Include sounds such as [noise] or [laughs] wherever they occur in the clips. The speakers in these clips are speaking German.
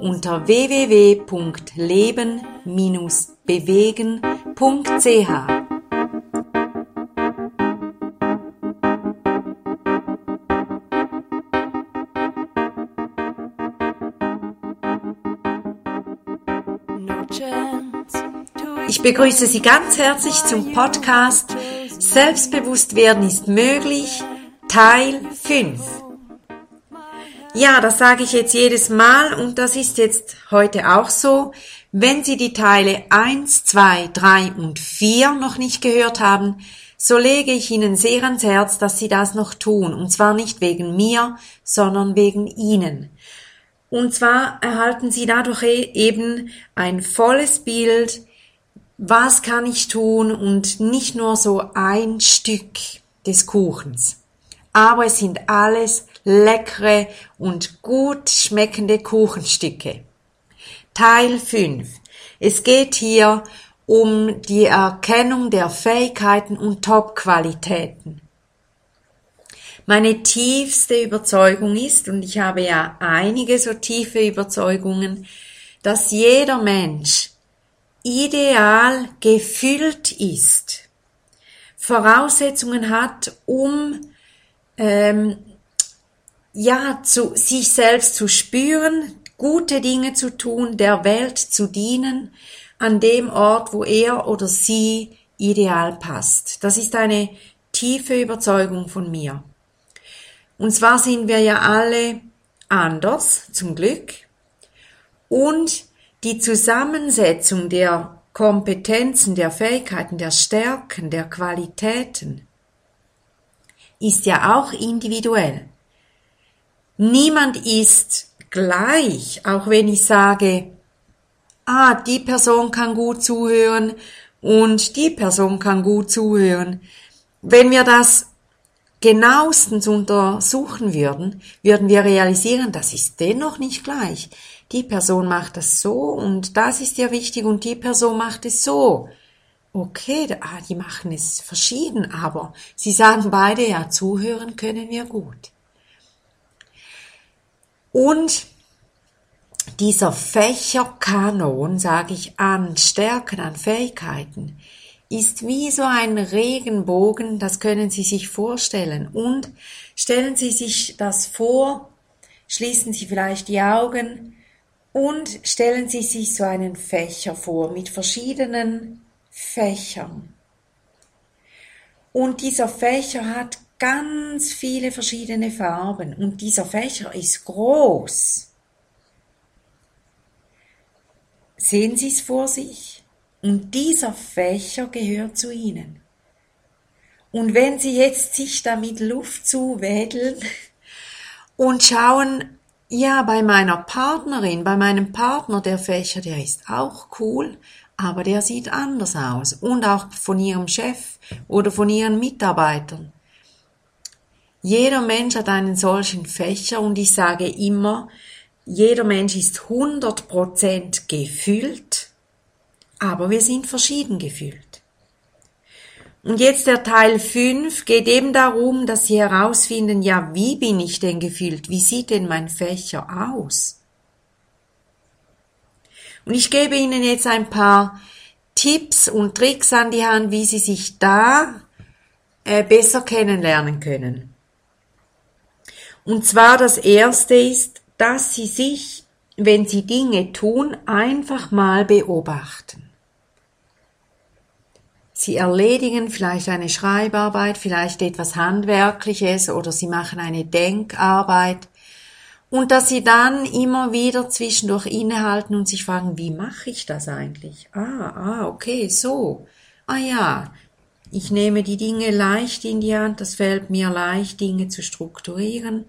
unter www.leben-bewegen.ch. Ich begrüße Sie ganz herzlich zum Podcast Selbstbewusst werden ist möglich, Teil 5. Ja, das sage ich jetzt jedes Mal und das ist jetzt heute auch so. Wenn Sie die Teile 1, 2, 3 und 4 noch nicht gehört haben, so lege ich Ihnen sehr ans Herz, dass Sie das noch tun. Und zwar nicht wegen mir, sondern wegen Ihnen. Und zwar erhalten Sie dadurch e- eben ein volles Bild, was kann ich tun und nicht nur so ein Stück des Kuchens. Aber es sind alles leckere und gut schmeckende Kuchenstücke. Teil 5. Es geht hier um die Erkennung der Fähigkeiten und Top-Qualitäten. Meine tiefste Überzeugung ist, und ich habe ja einige so tiefe Überzeugungen, dass jeder Mensch ideal gefüllt ist, Voraussetzungen hat, um ähm, ja, zu sich selbst zu spüren, gute Dinge zu tun, der Welt zu dienen, an dem Ort, wo er oder sie ideal passt. Das ist eine tiefe Überzeugung von mir. Und zwar sind wir ja alle anders, zum Glück. Und die Zusammensetzung der Kompetenzen, der Fähigkeiten, der Stärken, der Qualitäten ist ja auch individuell. Niemand ist gleich, auch wenn ich sage, ah, die Person kann gut zuhören und die Person kann gut zuhören. Wenn wir das genauestens untersuchen würden, würden wir realisieren, das ist dennoch nicht gleich. Die Person macht das so und das ist ja wichtig und die Person macht es so. Okay, ah, die machen es verschieden, aber sie sagen beide, ja, zuhören können wir gut. Und dieser Fächerkanon, sage ich, an Stärken, an Fähigkeiten, ist wie so ein Regenbogen, das können Sie sich vorstellen. Und stellen Sie sich das vor, schließen Sie vielleicht die Augen und stellen Sie sich so einen Fächer vor mit verschiedenen Fächern. Und dieser Fächer hat ganz viele verschiedene Farben und dieser Fächer ist groß. Sehen Sie es vor sich? Und dieser Fächer gehört zu Ihnen. Und wenn Sie jetzt sich damit Luft zuwedeln [laughs] und schauen, ja, bei meiner Partnerin, bei meinem Partner, der Fächer, der ist auch cool, aber der sieht anders aus. Und auch von Ihrem Chef oder von Ihren Mitarbeitern. Jeder Mensch hat einen solchen Fächer und ich sage immer, jeder Mensch ist 100% gefüllt, aber wir sind verschieden gefüllt. Und jetzt der Teil 5 geht eben darum, dass Sie herausfinden, ja, wie bin ich denn gefüllt? Wie sieht denn mein Fächer aus? Und ich gebe Ihnen jetzt ein paar Tipps und Tricks an die Hand, wie Sie sich da äh, besser kennenlernen können. Und zwar das erste ist, dass Sie sich, wenn Sie Dinge tun, einfach mal beobachten. Sie erledigen vielleicht eine Schreibarbeit, vielleicht etwas Handwerkliches oder Sie machen eine Denkarbeit und dass Sie dann immer wieder zwischendurch innehalten und sich fragen, wie mache ich das eigentlich? Ah, ah, okay, so. Ah ja, ich nehme die Dinge leicht in die Hand, das fällt mir leicht, Dinge zu strukturieren.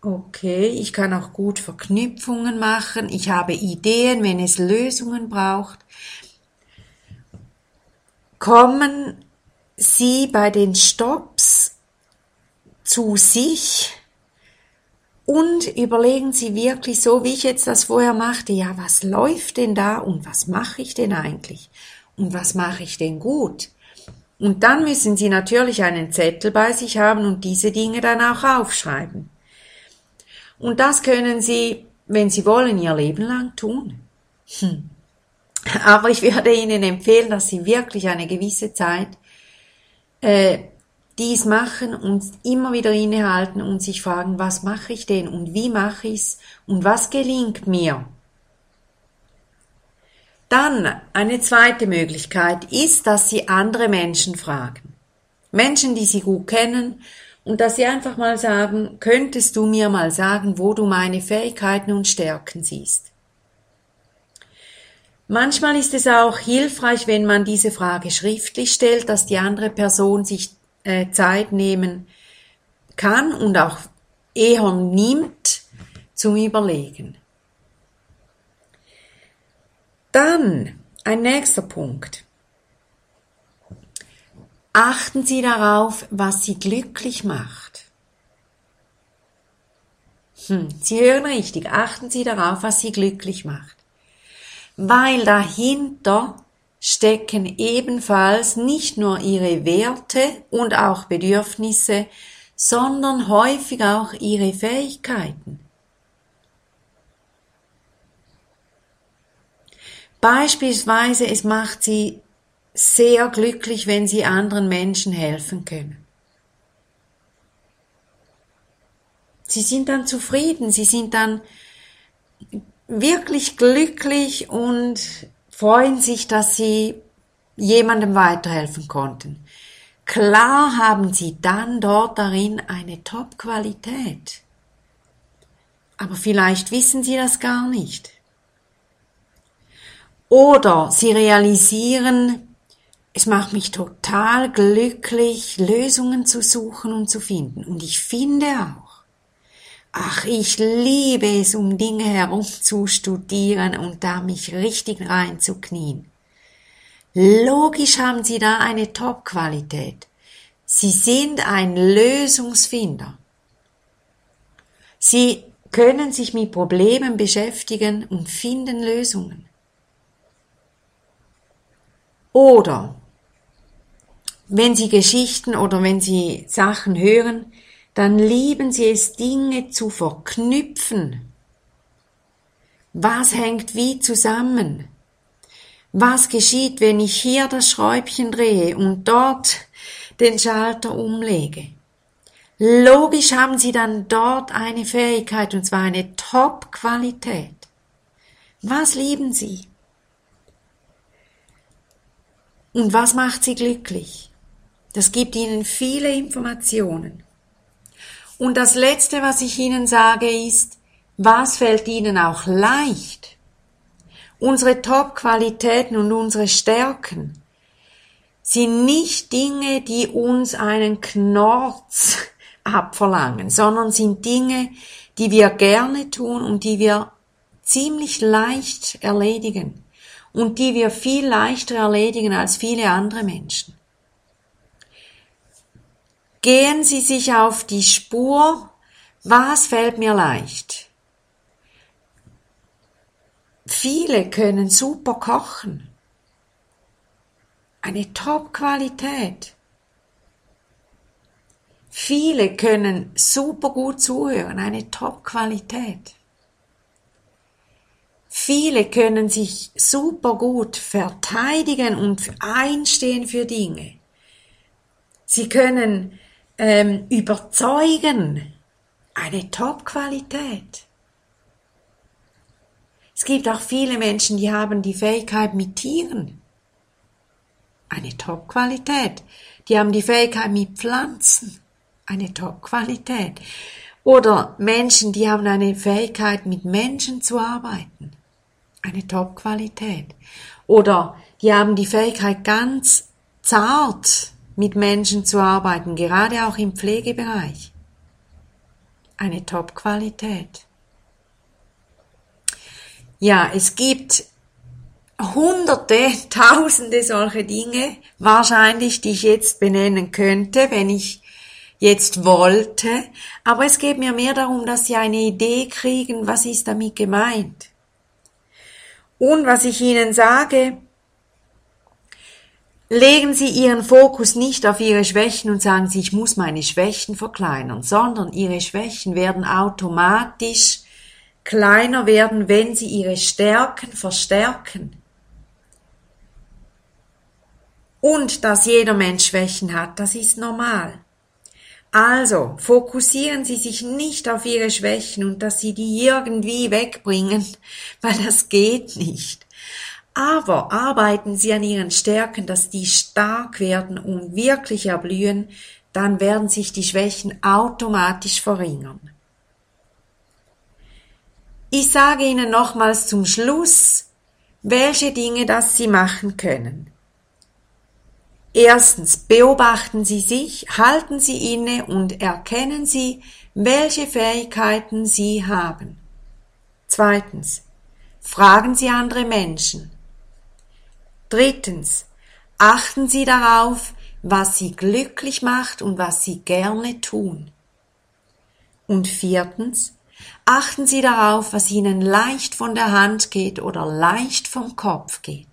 Okay, ich kann auch gut Verknüpfungen machen. Ich habe Ideen, wenn es Lösungen braucht. Kommen Sie bei den Stops zu sich und überlegen Sie wirklich so, wie ich jetzt das vorher machte, ja, was läuft denn da und was mache ich denn eigentlich und was mache ich denn gut? Und dann müssen Sie natürlich einen Zettel bei sich haben und diese Dinge dann auch aufschreiben. Und das können Sie, wenn Sie wollen, Ihr Leben lang tun. Hm. Aber ich würde Ihnen empfehlen, dass Sie wirklich eine gewisse Zeit äh, dies machen und immer wieder innehalten und sich fragen, was mache ich denn und wie mache ich's und was gelingt mir? Dann eine zweite Möglichkeit ist, dass Sie andere Menschen fragen. Menschen, die Sie gut kennen und dass Sie einfach mal sagen, könntest du mir mal sagen, wo du meine Fähigkeiten und Stärken siehst? Manchmal ist es auch hilfreich, wenn man diese Frage schriftlich stellt, dass die andere Person sich äh, Zeit nehmen kann und auch eher nimmt zum Überlegen. Dann ein nächster Punkt. Achten Sie darauf, was Sie glücklich macht. Hm, Sie hören richtig, achten Sie darauf, was Sie glücklich macht. Weil dahinter stecken ebenfalls nicht nur Ihre Werte und auch Bedürfnisse, sondern häufig auch Ihre Fähigkeiten. Beispielsweise, es macht sie sehr glücklich, wenn sie anderen Menschen helfen können. Sie sind dann zufrieden, sie sind dann wirklich glücklich und freuen sich, dass sie jemandem weiterhelfen konnten. Klar haben sie dann dort darin eine Top-Qualität. Aber vielleicht wissen sie das gar nicht. Oder sie realisieren, es macht mich total glücklich, Lösungen zu suchen und zu finden. Und ich finde auch, ach, ich liebe es, um Dinge herumzustudieren und da mich richtig reinzuknien. Logisch haben sie da eine Top-Qualität. Sie sind ein Lösungsfinder. Sie können sich mit Problemen beschäftigen und finden Lösungen. Oder wenn Sie Geschichten oder wenn Sie Sachen hören, dann lieben Sie es, Dinge zu verknüpfen. Was hängt wie zusammen? Was geschieht, wenn ich hier das Schräubchen drehe und dort den Schalter umlege? Logisch haben Sie dann dort eine Fähigkeit und zwar eine Top-Qualität. Was lieben Sie? Und was macht sie glücklich? Das gibt ihnen viele Informationen. Und das Letzte, was ich Ihnen sage, ist, was fällt Ihnen auch leicht? Unsere Top-Qualitäten und unsere Stärken sind nicht Dinge, die uns einen Knorz [laughs] abverlangen, sondern sind Dinge, die wir gerne tun und die wir ziemlich leicht erledigen und die wir viel leichter erledigen als viele andere Menschen. Gehen Sie sich auf die Spur, was fällt mir leicht? Viele können super kochen. Eine Top-Qualität. Viele können super gut zuhören, eine Top-Qualität. Viele können sich super gut verteidigen und einstehen für Dinge. Sie können ähm, überzeugen. Eine Top-Qualität. Es gibt auch viele Menschen, die haben die Fähigkeit mit Tieren. Eine Top-Qualität. Die haben die Fähigkeit mit Pflanzen. Eine Top-Qualität. Oder Menschen, die haben eine Fähigkeit mit Menschen zu arbeiten eine Top-Qualität. Oder die haben die Fähigkeit, ganz zart mit Menschen zu arbeiten, gerade auch im Pflegebereich. eine Top-Qualität. Ja, es gibt hunderte, [laughs] tausende solche Dinge, wahrscheinlich, die ich jetzt benennen könnte, wenn ich jetzt wollte, aber es geht mir mehr darum, dass Sie eine Idee kriegen, was ist damit gemeint. Und was ich Ihnen sage, legen Sie Ihren Fokus nicht auf Ihre Schwächen und sagen Sie, ich muss meine Schwächen verkleinern, sondern Ihre Schwächen werden automatisch kleiner werden, wenn Sie Ihre Stärken verstärken. Und dass jeder Mensch Schwächen hat, das ist normal. Also fokussieren Sie sich nicht auf Ihre Schwächen und dass Sie die irgendwie wegbringen, [laughs] weil das geht nicht. Aber arbeiten Sie an Ihren Stärken, dass die stark werden und wirklich erblühen, dann werden sich die Schwächen automatisch verringern. Ich sage Ihnen nochmals zum Schluss, welche Dinge das Sie machen können. Erstens beobachten Sie sich, halten Sie inne und erkennen Sie, welche Fähigkeiten Sie haben. Zweitens fragen Sie andere Menschen. Drittens achten Sie darauf, was Sie glücklich macht und was Sie gerne tun. Und viertens achten Sie darauf, was Ihnen leicht von der Hand geht oder leicht vom Kopf geht.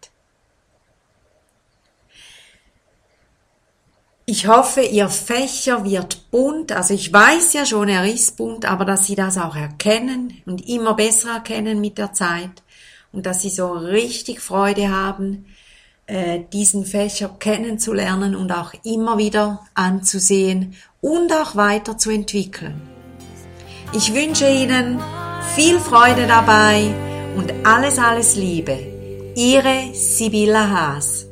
Ich hoffe, Ihr Fächer wird bunt. Also ich weiß ja schon, er ist bunt, aber dass Sie das auch erkennen und immer besser erkennen mit der Zeit und dass Sie so richtig Freude haben, äh, diesen Fächer kennenzulernen und auch immer wieder anzusehen und auch weiterzuentwickeln. Ich wünsche Ihnen viel Freude dabei und alles, alles Liebe. Ihre Sibylla Haas.